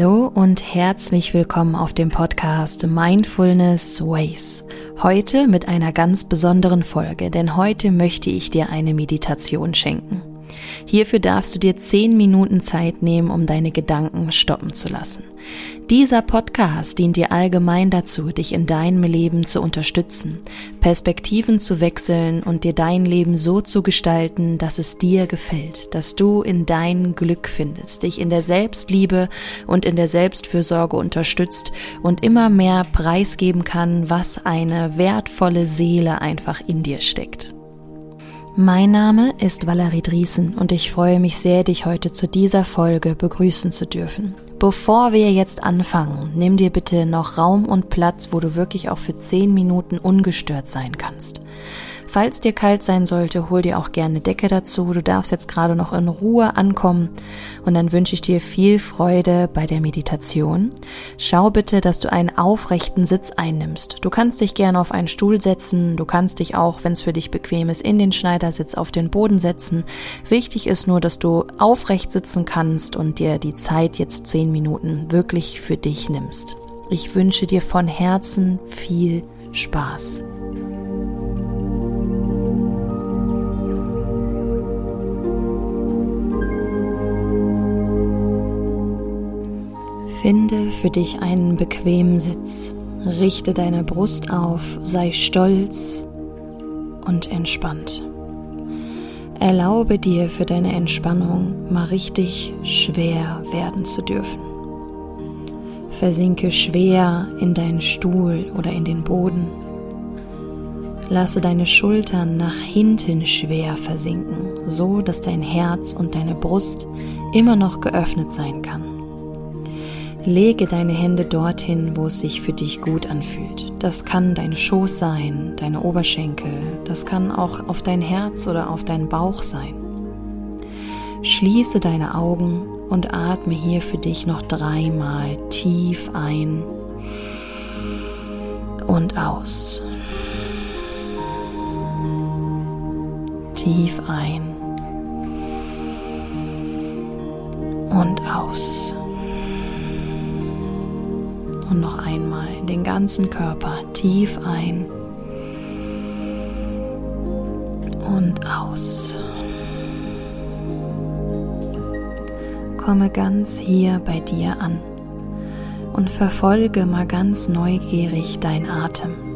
Hallo und herzlich willkommen auf dem Podcast Mindfulness Ways. Heute mit einer ganz besonderen Folge, denn heute möchte ich dir eine Meditation schenken. Hierfür darfst du dir zehn Minuten Zeit nehmen, um deine Gedanken stoppen zu lassen. Dieser Podcast dient dir allgemein dazu, dich in deinem Leben zu unterstützen, Perspektiven zu wechseln und dir dein Leben so zu gestalten, dass es dir gefällt, dass du in dein Glück findest, dich in der Selbstliebe und in der Selbstfürsorge unterstützt und immer mehr preisgeben kann, was eine wertvolle Seele einfach in dir steckt. Mein Name ist Valerie Driesen und ich freue mich sehr, dich heute zu dieser Folge begrüßen zu dürfen. Bevor wir jetzt anfangen, nimm dir bitte noch Raum und Platz, wo du wirklich auch für 10 Minuten ungestört sein kannst. Falls dir kalt sein sollte, hol dir auch gerne Decke dazu. Du darfst jetzt gerade noch in Ruhe ankommen und dann wünsche ich dir viel Freude bei der Meditation. Schau bitte, dass du einen aufrechten Sitz einnimmst. Du kannst dich gerne auf einen Stuhl setzen, du kannst dich auch, wenn es für dich bequem ist, in den Schneidersitz auf den Boden setzen. Wichtig ist nur, dass du aufrecht sitzen kannst und dir die Zeit jetzt zehn Minuten wirklich für dich nimmst. Ich wünsche dir von Herzen viel Spaß. Finde für dich einen bequemen Sitz. Richte deine Brust auf, sei stolz und entspannt. Erlaube dir für deine Entspannung mal richtig schwer werden zu dürfen. Versinke schwer in deinen Stuhl oder in den Boden. Lasse deine Schultern nach hinten schwer versinken, so dass dein Herz und deine Brust immer noch geöffnet sein kann. Lege deine Hände dorthin, wo es sich für dich gut anfühlt. Das kann dein Schoß sein, deine Oberschenkel, das kann auch auf dein Herz oder auf deinen Bauch sein. Schließe deine Augen und atme hier für dich noch dreimal tief ein und aus. Tief ein und aus. Und noch einmal den ganzen Körper tief ein und aus. Komme ganz hier bei dir an und verfolge mal ganz neugierig dein Atem.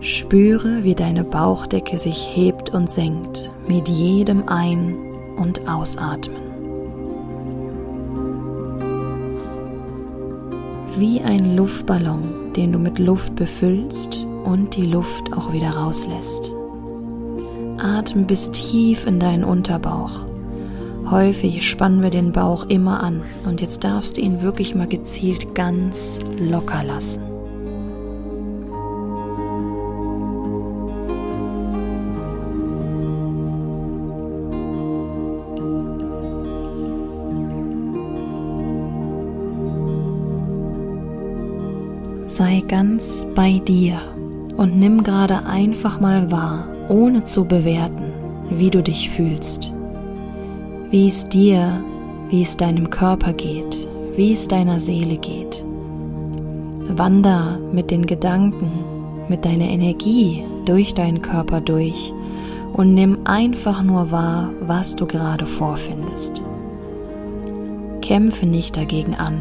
Spüre, wie deine Bauchdecke sich hebt und senkt mit jedem Ein- und Ausatmen. Wie ein Luftballon, den du mit Luft befüllst und die Luft auch wieder rauslässt. Atme bis tief in deinen Unterbauch. Häufig spannen wir den Bauch immer an und jetzt darfst du ihn wirklich mal gezielt ganz locker lassen. Sei ganz bei dir und nimm gerade einfach mal wahr, ohne zu bewerten, wie du dich fühlst, wie es dir, wie es deinem Körper geht, wie es deiner Seele geht. Wander mit den Gedanken, mit deiner Energie durch deinen Körper durch und nimm einfach nur wahr, was du gerade vorfindest. Kämpfe nicht dagegen an,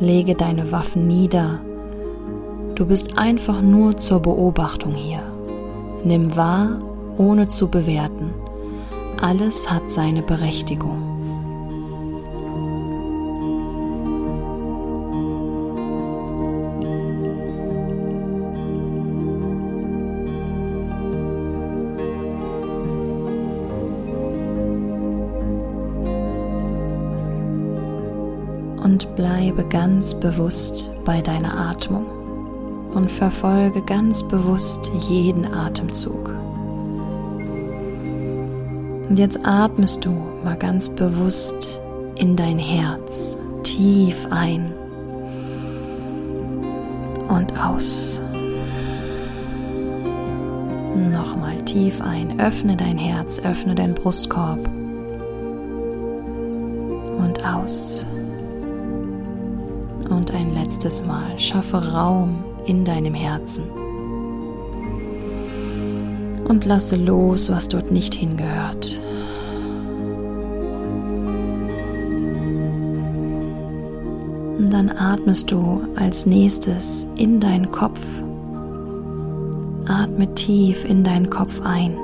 lege deine Waffen nieder Du bist einfach nur zur Beobachtung hier. Nimm wahr, ohne zu bewerten. Alles hat seine Berechtigung. Und bleibe ganz bewusst bei deiner Atmung und verfolge ganz bewusst jeden Atemzug. Und jetzt atmest du mal ganz bewusst in dein Herz tief ein und aus. Nochmal tief ein. Öffne dein Herz, öffne deinen Brustkorb und aus. Und ein letztes Mal schaffe Raum in deinem Herzen. Und lasse los, was dort nicht hingehört. Und dann atmest du als nächstes in deinen Kopf. Atme tief in deinen Kopf ein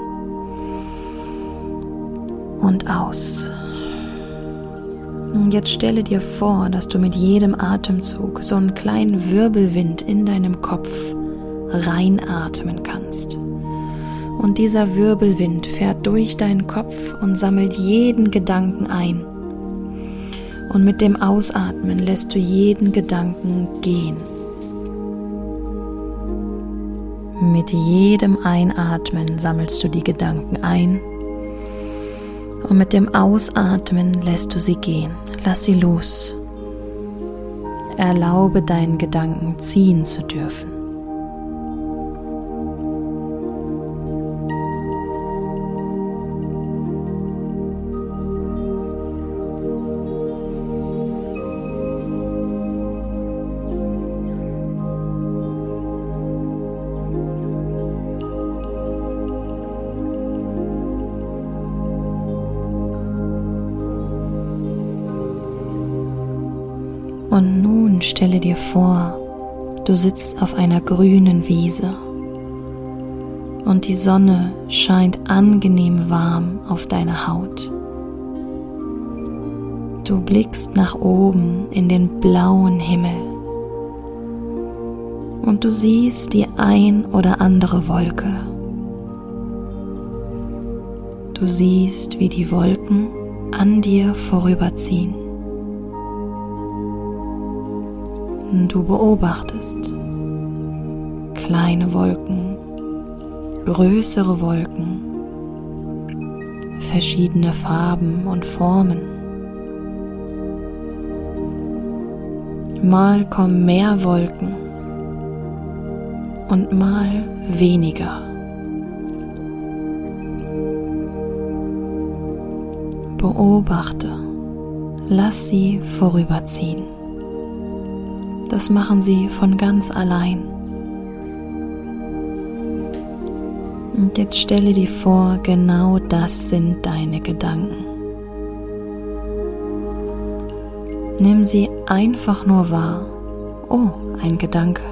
und aus. Jetzt stelle dir vor, dass du mit jedem Atemzug so einen kleinen Wirbelwind in deinem Kopf reinatmen kannst. Und dieser Wirbelwind fährt durch deinen Kopf und sammelt jeden Gedanken ein. Und mit dem Ausatmen lässt du jeden Gedanken gehen. Mit jedem Einatmen sammelst du die Gedanken ein und mit dem Ausatmen lässt du sie gehen. Lass sie los. Erlaube deinen Gedanken ziehen zu dürfen. Und nun stelle dir vor, du sitzt auf einer grünen Wiese und die Sonne scheint angenehm warm auf deine Haut. Du blickst nach oben in den blauen Himmel und du siehst die ein oder andere Wolke. Du siehst, wie die Wolken an dir vorüberziehen. Du beobachtest kleine Wolken, größere Wolken, verschiedene Farben und Formen. Mal kommen mehr Wolken und mal weniger. Beobachte, lass sie vorüberziehen. Das machen sie von ganz allein. Und jetzt stelle dir vor, genau das sind deine Gedanken. Nimm sie einfach nur wahr. Oh, ein Gedanke.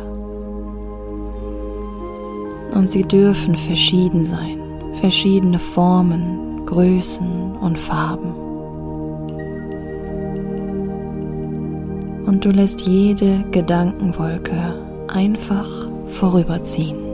Und sie dürfen verschieden sein, verschiedene Formen, Größen und Farben. Und du lässt jede Gedankenwolke einfach vorüberziehen.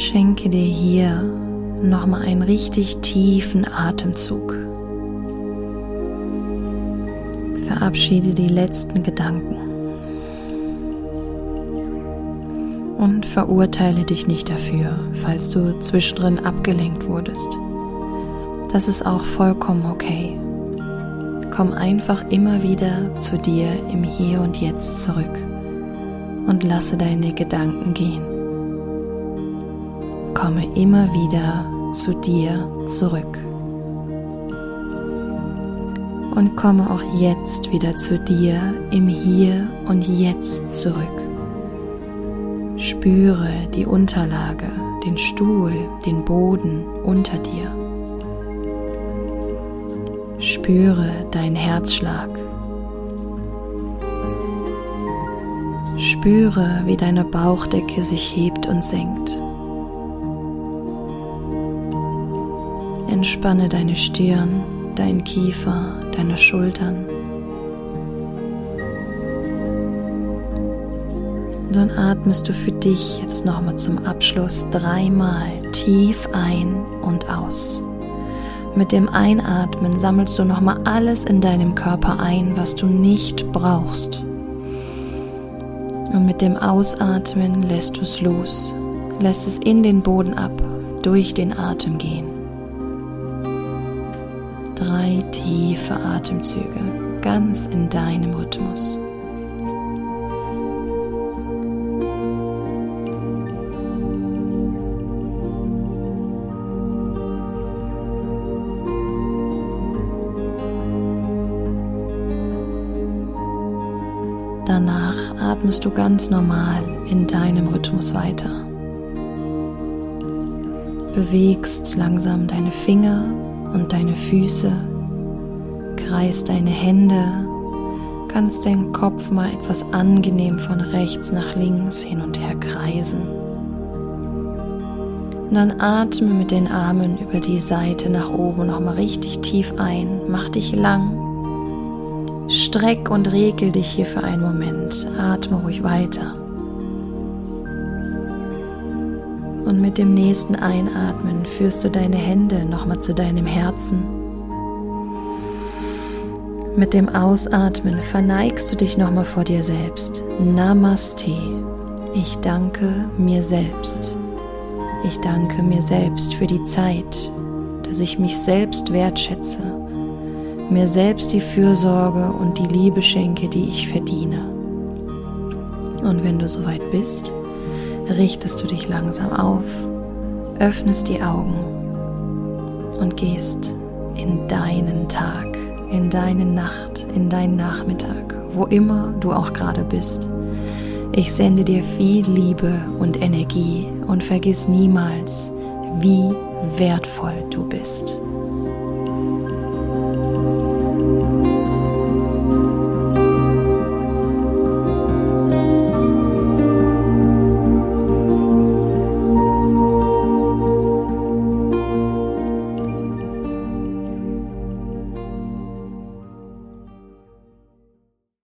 Schenke dir hier nochmal einen richtig tiefen Atemzug. Verabschiede die letzten Gedanken und verurteile dich nicht dafür, falls du zwischendrin abgelenkt wurdest. Das ist auch vollkommen okay. Komm einfach immer wieder zu dir im Hier und Jetzt zurück und lasse deine Gedanken gehen komme immer wieder zu dir zurück. Und komme auch jetzt wieder zu dir im Hier und Jetzt zurück. Spüre die Unterlage, den Stuhl, den Boden unter dir. Spüre deinen Herzschlag. Spüre, wie deine Bauchdecke sich hebt und senkt. Entspanne deine Stirn, dein Kiefer, deine Schultern. dann atmest du für dich jetzt nochmal zum Abschluss dreimal tief ein und aus. Mit dem Einatmen sammelst du nochmal alles in deinem Körper ein, was du nicht brauchst. Und mit dem Ausatmen lässt du es los, lässt es in den Boden ab, durch den Atem gehen. Drei tiefe Atemzüge, ganz in deinem Rhythmus. Danach atmest du ganz normal in deinem Rhythmus weiter. Bewegst langsam deine Finger und deine Füße, kreist deine Hände, kannst deinen Kopf mal etwas angenehm von rechts nach links hin und her kreisen. Und dann atme mit den Armen über die Seite nach oben nochmal richtig tief ein, mach dich lang Streck und regel dich hier für einen Moment. Atme ruhig weiter. Und mit dem nächsten Einatmen führst du deine Hände nochmal zu deinem Herzen. Mit dem Ausatmen verneigst du dich nochmal vor dir selbst. Namaste. Ich danke mir selbst. Ich danke mir selbst für die Zeit, dass ich mich selbst wertschätze mir selbst die Fürsorge und die Liebe schenke, die ich verdiene. Und wenn du soweit bist, richtest du dich langsam auf, öffnest die Augen und gehst in deinen Tag, in deine Nacht, in deinen Nachmittag, wo immer du auch gerade bist. Ich sende dir viel Liebe und Energie und vergiss niemals, wie wertvoll du bist.